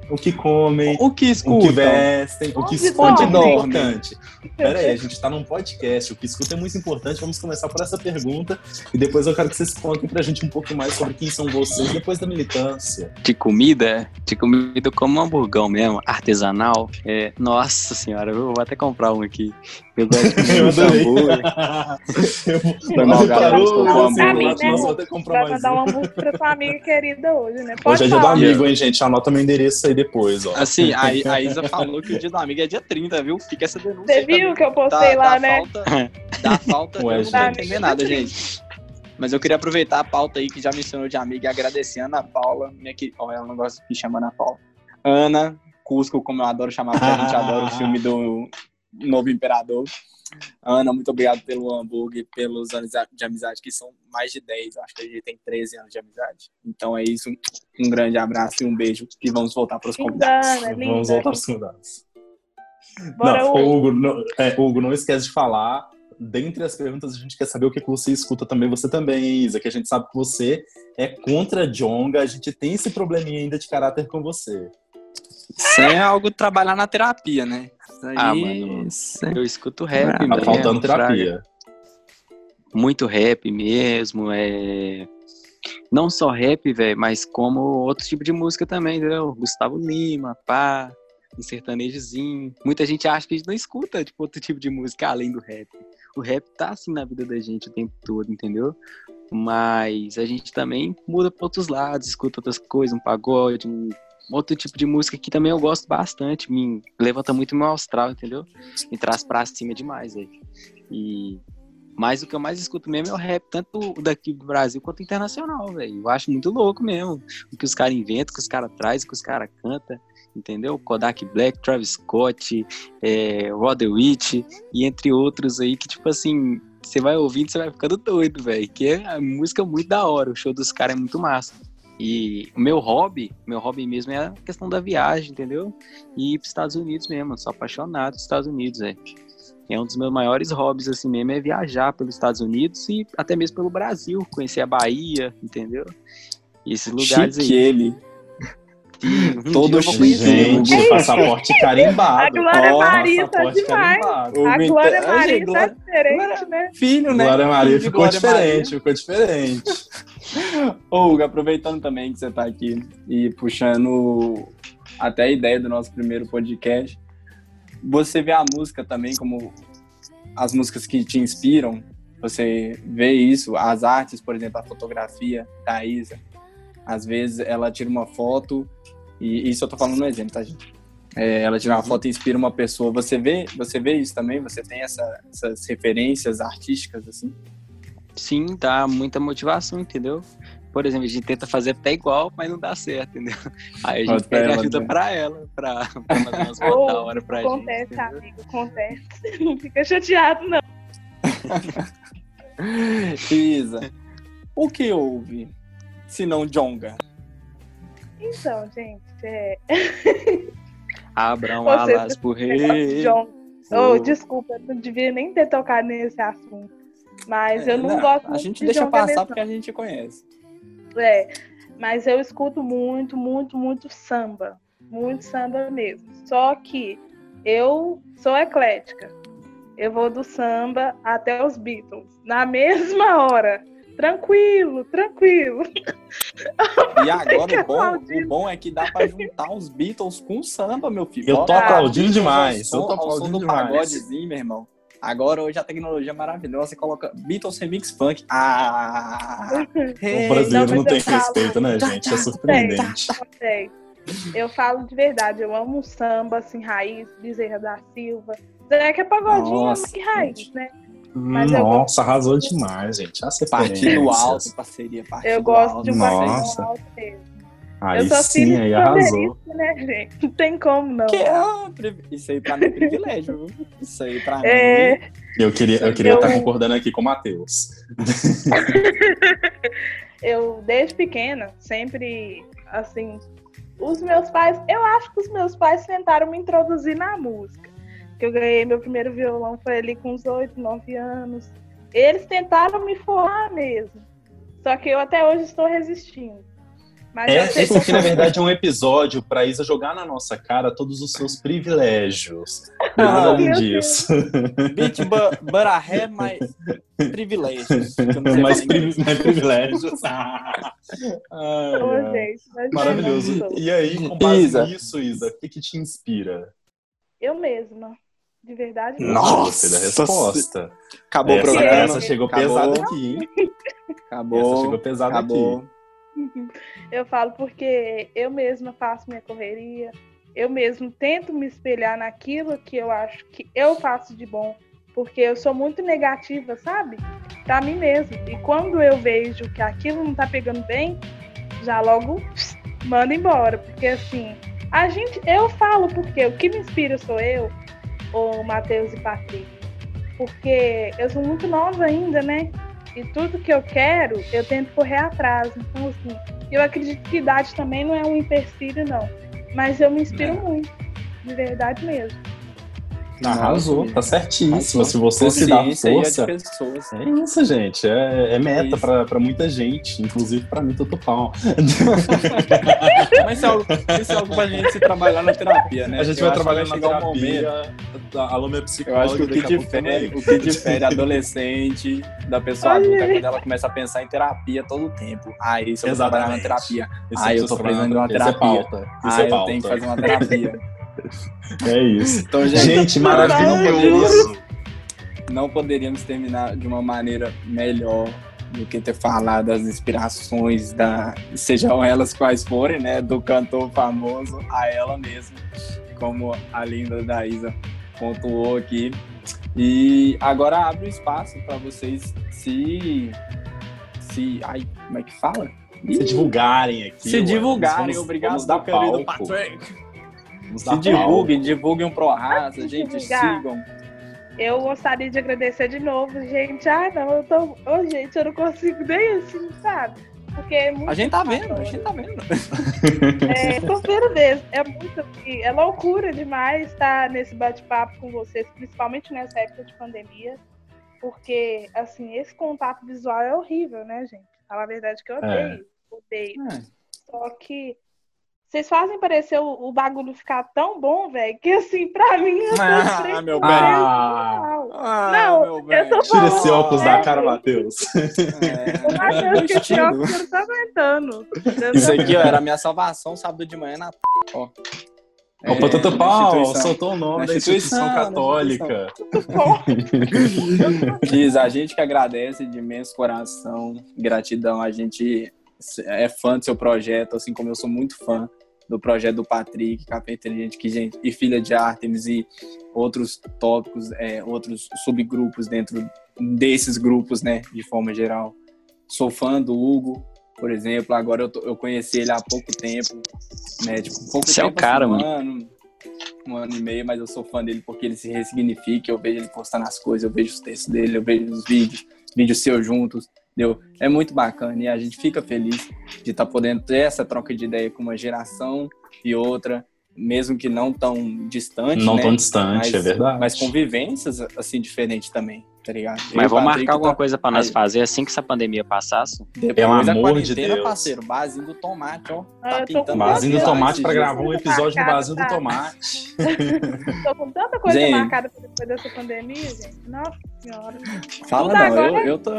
o que comem, o que escutam, o que vestem, o que escutam é muito importante. Pera aí, a gente está num podcast, o que escuta é muito importante. Vamos começar por essa pergunta e depois eu quero que vocês contem pra gente um pouco mais sobre quem são vocês depois da militância. De comida, de comida como um hamburgão mesmo, artesanal. É, nossa senhora, eu vou até comprar um aqui. Eu gosto de *laughs* hambúrguer. *laughs* Foi mal, galera. Nós vou até comprar mais. Vai mandar um hambúrguer pra sua amiga querida hoje, né? Pode hoje é dia do amigo, hein, gente? Anota meu endereço aí depois, ó. Assim, a, a Isa falou que o dia do amigo é dia 30, viu? Fica essa denúncia. Você viu que eu postei da, lá, da né? Falta, da falta, Ué, eu não vai entender nada, gente. Mas eu queria aproveitar a pauta aí que já mencionou de amiga e agradecer a Ana Paula, minha que, ó, ela não gosta de chamar Ana Paula. Ana, Cusco, como eu adoro chamar, porque a gente adora o filme do Novo Imperador. Ana, muito obrigado pelo hambúrguer, pelos anos de amizade, que são mais de 10, acho que a gente tem 13 anos de amizade. Então é isso, um grande abraço e um beijo, e vamos voltar para os convidados. Linda, vamos voltar para os convidados. Bora, não, Hugo. Hugo, não, é, Hugo, não esquece de falar. Dentre as perguntas, a gente quer saber o que você escuta também, você também, Isa, que a gente sabe que você é contra a Jonga, a gente tem esse probleminha ainda de caráter com você. Isso é algo trabalhar na terapia, né? Aí, ah, mano, eu escuto rap. Tá mesmo, faltando terapia. Muito rap mesmo, é. Não só rap, velho, mas como outro tipo de música também, entendeu? Gustavo Lima, pá, um sertanejozinho. Muita gente acha que a gente não escuta tipo, outro tipo de música além do rap. O rap tá assim na vida da gente o tempo todo, entendeu? Mas a gente também muda para outros lados, escuta outras coisas, um pagode, um outro tipo de música que também eu gosto bastante, me levanta muito meu astral, entendeu? Me traz pra cima demais aí. E mas o que eu mais escuto mesmo é o rap, tanto daqui do Brasil quanto internacional, velho. Eu acho muito louco mesmo. O que os caras inventam, o que os caras trazem, o que os caras cantam, entendeu? Kodak Black, Travis Scott, é, Rod Witch e entre outros aí que, tipo assim, você vai ouvindo, você vai ficando doido, velho. Que é a música muito da hora, o show dos caras é muito massa. E o meu hobby, meu hobby mesmo é a questão da viagem, entendeu? E ir para os Estados Unidos mesmo, sou apaixonado dos Estados Unidos, velho é um dos meus maiores hobbies assim mesmo é viajar pelos Estados Unidos e até mesmo pelo Brasil, conhecer a Bahia, entendeu? E esses lugares Chique aí. ele. Um Todo gente, é passaporte carimbado. *laughs* A Glória oh, Maria tá demais. Carimbado. A Glória Maria tá diferente, né? Filho, né? Glória Maria ficou Glória diferente, Maria. ficou diferente. Hugo, aproveitando também que você tá aqui e puxando até a ideia do nosso primeiro podcast, você vê a música também como as músicas que te inspiram, você vê isso, as artes, por exemplo, a fotografia da Isa, às vezes ela tira uma foto, e isso eu tô falando no exemplo, tá, gente? É, ela tira uma foto e inspira uma pessoa. Você vê, você vê isso também? Você tem essa, essas referências artísticas, assim? Sim, dá muita motivação, entendeu? por exemplo, a gente tenta fazer até igual, mas não dá certo, entendeu? *laughs* Aí a gente pede ajuda pra ela, pra, pra fazer umas *laughs* fotos da hora pra acontece, gente. Acontece, amigo, acontece. *laughs* Não fica chateado, não. Isa, o que houve, se não Jonga? Então, gente, é... Abram alas pro rei. Oh, desculpa, não devia nem ter tocado nesse assunto. Mas é, eu não, não gosto A gente deixa passar porque a gente conhece. É, mas eu escuto muito, muito, muito samba. Muito samba mesmo. Só que eu sou eclética. Eu vou do samba até os Beatles. Na *laughs* mesma hora. Tranquilo, tranquilo. E *laughs* agora o bom, o bom é que dá para juntar os Beatles com samba, meu filho. Eu tô aplaudindo demais. Eu tô aplaudindo demais. pagodezinho, meu irmão. Agora hoje a tecnologia é maravilhosa, você coloca Beatles Remix Funk. Ah! *laughs* o brasileiro não, não tem respeito, né, gente? É *laughs* surpreendente. Eu falo de verdade, eu amo samba, assim, raiz, Bezerra da Silva. É que é pagodinho, Nossa, que raiz, né? Mas Nossa, arrasou demais, gente. A partido alto, parceria, partido Eu gosto alto. de um Nossa. alto mesmo. Aí eu sou sim, aí arrasou. Né, gente? Não tem como, não. Que é Isso aí pra mim é privilégio, viu? Isso aí pra é... mim. Eu queria, eu queria eu... estar concordando aqui com o Matheus. *laughs* eu, desde pequena, sempre, assim, os meus pais, eu acho que os meus pais tentaram me introduzir na música. Que eu ganhei meu primeiro violão foi ali com uns 8, 9 anos. Eles tentaram me formar mesmo. Só que eu até hoje estou resistindo. Mas é, esse aqui, na verdade, é um episódio para Isa jogar na nossa cara todos os seus privilégios. Nada além disso. Bitch, but, but I have my privilégios. Mais, pri mais privilégios. *laughs* Ah. Ai, gente, Maravilhoso. E aí, com base Isa. nisso, Isa, o que, que te inspira? Eu mesma. De verdade. Nossa, da resposta. Acabou essa, o programa. Essa chegou Acabou. pesada aqui, hein? Acabou. Essa chegou pesada Acabou. aqui. *laughs* Eu falo porque eu mesma faço minha correria, eu mesmo tento me espelhar naquilo que eu acho que eu faço de bom, porque eu sou muito negativa, sabe? Pra mim mesmo. E quando eu vejo que aquilo não tá pegando bem, já logo manda embora, porque assim, a gente, eu falo porque o que me inspira sou eu, o Matheus e Patrick. Porque eu sou muito nova ainda, né? E tudo que eu quero, eu tento correr atrás. Então, assim, eu acredito que idade também não é um empecilho, não. Mas eu me inspiro é. muito, de verdade mesmo. Arrasou, tá certíssimo. Se você se dá força. É, é isso, gente. É, é meta é para muita gente, inclusive para mim, Toto Pau. Mas isso é, algo, isso é algo pra gente se trabalhar na terapia, né? A gente Eu vai trabalhar na terapia. Um a Alô, psicóloga. Eu acho que o que, difere, o que difere adolescente da pessoa adulta é quando ela começa a pensar em terapia todo o tempo. Ah, isso eu vou trabalhar na terapia. Ah, eu tô precisando de uma terapia. Ah, eu tenho que fazer uma terapia. *laughs* É isso. Então, gente, gente maravilhoso. Não poderíamos terminar de uma maneira melhor do que ter falado das inspirações, da, sejam elas quais forem, né? Do cantor famoso a ela mesma, como a linda da Isa pontuou aqui. E agora abre o espaço para vocês se. se. Ai, como é que fala? Se divulgarem aqui. Se divulgarem, vamos, obrigado, vamos dar querido palco. Patrick. Se divulguem, divulguem o ProRaça, gente, divulgar. sigam. Eu gostaria de agradecer de novo, gente. Ah, não, eu tô. Oh, gente, eu não consigo nem assim, sabe? Porque é muito a gente tá vendo, a gente tá vendo. É, tô vendo mesmo. É muito é loucura demais estar nesse bate-papo com vocês, principalmente nessa época de pandemia. Porque, assim, esse contato visual é horrível, né, gente? Fala a verdade que eu odeio. É. Odeio. É. Só que vocês fazem parecer o, o, bagulho ficar tão bom, velho, que assim, pra mim eu tô Ah, meu bem. Ah, ah, não, meu bem. eu tô Tira esse óculos da cara, Matheus. É. O Matheus, que esse óculos eu não tô aguentando. Isso aqui, ó, era a minha salvação sábado de manhã na ó. É, o Patata Pau soltou o nome da instituição, da instituição católica. Diz, a gente que agradece de imenso coração, gratidão. A gente é fã do seu projeto, assim como eu sou muito fã do projeto do Patrick, Café Inteligente, que, gente, e Filha de Artemis e outros tópicos, é, outros subgrupos dentro desses grupos, né, de forma geral. Sou fã do Hugo, por exemplo, agora eu, tô, eu conheci ele há pouco tempo, né, tipo, pouco Você tempo, é o cara, assim, um mano. Ano, um ano e meio, mas eu sou fã dele porque ele se ressignifica, eu vejo ele postando as coisas, eu vejo os textos dele, eu vejo os vídeos, vídeos seus juntos, entendeu? É muito bacana e a gente fica feliz de estar tá podendo ter essa troca de ideia com uma geração e outra, mesmo que não tão distante, Não né? tão distante, mas, é verdade. Mas convivências, assim, diferentes também, tá ligado? Mas vamos marcar alguma tá... coisa para nós fazer assim que essa pandemia passasse. Depois Pelo amor de Deus. parceiro, Barzinho do Tomate, ó. Tá pintando Barzinho do Tomate para gravar um episódio no Barzinho do Tomate. *laughs* Tô com tanta coisa gente. marcada depois dessa pandemia, gente. Nossa senhora. Fala não, eu, eu tô...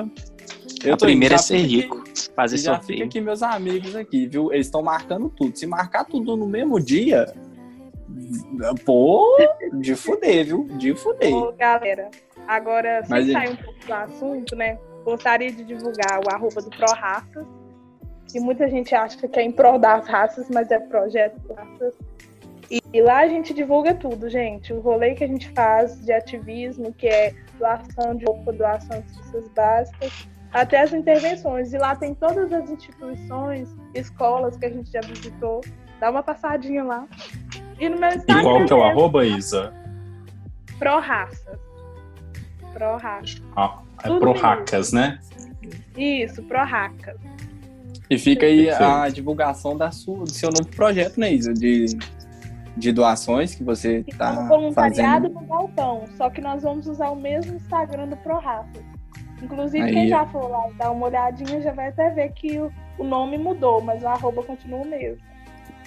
Eu a primeira é ser rico, aqui, fazer já sorteio. fica aqui meus amigos aqui, viu? Eles estão marcando tudo. Se marcar tudo no mesmo dia, pô, de fuder, viu? De fuder. Ô, galera, agora, sem Mas, sair um pouco do assunto, né? Gostaria de divulgar o arroba do Pro Raças, que muita gente acha que é em prol das raças, mas é projeto raças. E, e lá a gente divulga tudo, gente. O rolê que a gente faz de ativismo, que é doação de roupa, doação de cestas básicas, até as intervenções. E lá tem todas as instituições, escolas que a gente já visitou. Dá uma passadinha lá. E no meu Instagram. E qual que é o arroba, Isa? Pro Raças. Pro Raças. Ah, é Tudo Pro Racas, né? Isso, Pro Racas. E fica aí a divulgação da sua, do seu novo projeto, né, Isa? De, de doações que você está fazendo. voluntariado no balcão, só que nós vamos usar o mesmo Instagram do Pro Raças. Inclusive, Aí. quem já for lá e dar uma olhadinha já vai até ver que o, o nome mudou, mas o arroba continua o mesmo.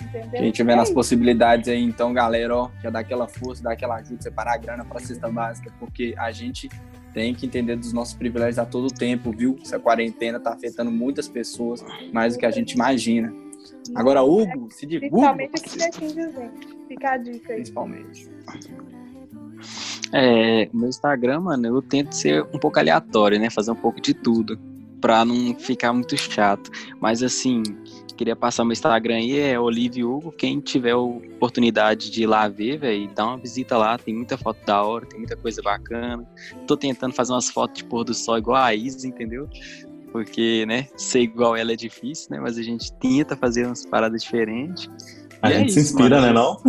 Entendeu? Quem tiver é nas possibilidades aí, então, galera, ó, já dá aquela força, dá aquela ajuda, separar a grana para a cesta básica, porque a gente tem que entender dos nossos privilégios a todo tempo, viu? Essa quarentena tá afetando muitas pessoas, mais do que a gente imagina. Agora, Hugo, se divulga. Principalmente aqui. Fica a dica aí. Principalmente. É, meu Instagram, mano, eu tento ser um pouco aleatório, né? Fazer um pouco de tudo. Pra não ficar muito chato. Mas assim, queria passar meu Instagram aí, é Olivia Hugo. Quem tiver oportunidade de ir lá ver, velho, dá uma visita lá. Tem muita foto da hora, tem muita coisa bacana. Tô tentando fazer umas fotos de pôr do sol igual a Isa, entendeu? Porque, né, ser igual ela é difícil, né? Mas a gente tenta fazer umas paradas diferentes. A e gente é se inspira, mano. né, não?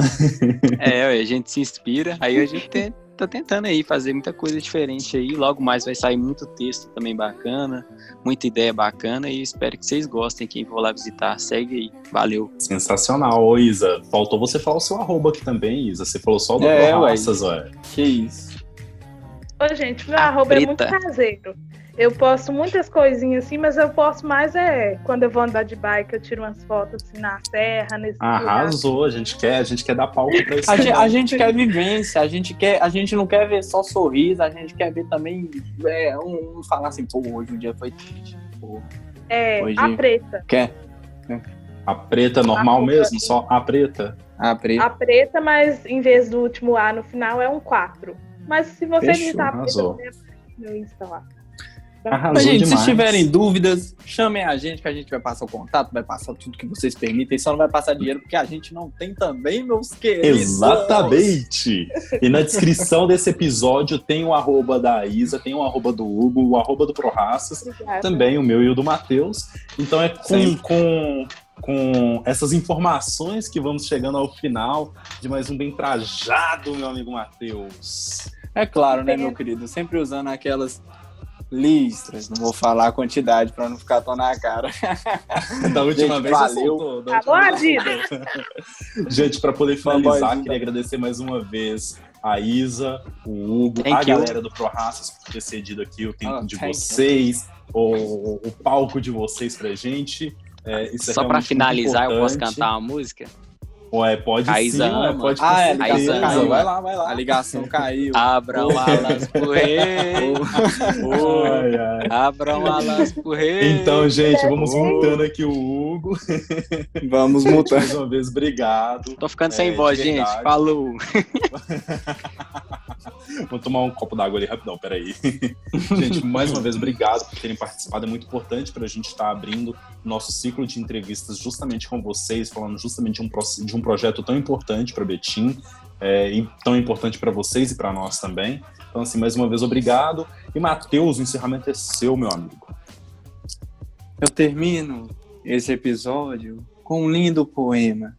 É, a gente se inspira. Aí a gente tenta *laughs* tá tentando aí fazer muita coisa diferente aí. Logo mais vai sair muito texto também bacana, muita ideia bacana e espero que vocês gostem. Quem for lá visitar, segue aí. Valeu. Sensacional. Ô, Isa, faltou você falar o seu arroba aqui também, Isa. Você falou só do é, Raças, ué. Que isso. Ô, gente, meu A arroba preta. é muito caseiro. Eu posto muitas coisinhas assim, mas eu posto mais é quando eu vou andar de bike, eu tiro umas fotos assim na serra, nesse Arrasou, lugar. a gente quer, a gente quer dar palco pra isso. A, gente, a gente quer vivência, a gente quer, a gente não quer ver só sorriso, a gente quer ver também é, um, um falar assim, pô, hoje o dia foi triste. Pô, é, hoje... a preta. Quer? A preta normal a mesmo? Só a preta? A preta. A preta, mas em vez do último A no final é um 4. Mas se você digitar lá. Arrasou gente, demais. se tiverem dúvidas, chamem a gente que a gente vai passar o contato, vai passar tudo que vocês permitem, só não vai passar dinheiro porque a gente não tem também, meus queridos. Exatamente! E na descrição *laughs* desse episódio tem o arroba da Isa, tem o arroba do Hugo, o arroba do Prorraças, também o meu e o do Matheus. Então é com, com, com essas informações que vamos chegando ao final de mais um bem trajado, meu amigo Matheus. É claro, né, meu querido? Sempre usando aquelas listras, não vou falar a quantidade para não ficar tão na cara. *laughs* da última Gente, vez valeu. Soltou, da última vez. *laughs* Gente, para poder finalizar, queria agradecer mais uma vez a Isa, o Hugo, thank a you. galera do ProRaças por ter cedido aqui o tempo oh, de vocês, o, o, palco de vocês pra gente. É, Só para finalizar, eu posso cantar uma música? Ué, pode a Isa sim, ama. pode Ah, é, a ligação caiu. Vai lá, vai lá. A ligação caiu. *laughs* Abram alas pro rei. *laughs* Abram *laughs* alas pro rei. Então, gente, vamos mutando aqui o Hugo. Vamos mutando. Mais uma vez, obrigado. Tô ficando sem é, voz, gente. Falou. *laughs* Vou tomar um copo d'água ali rapidão, peraí. *laughs* gente, mais uma vez, obrigado por terem participado. É muito importante para a gente estar tá abrindo nosso ciclo de entrevistas justamente com vocês, falando justamente de um, de um projeto tão importante para Betim é, e tão importante para vocês e para nós também. Então, assim, mais uma vez, obrigado. E, Matheus, o encerramento é seu, meu amigo. Eu termino esse episódio com um lindo poema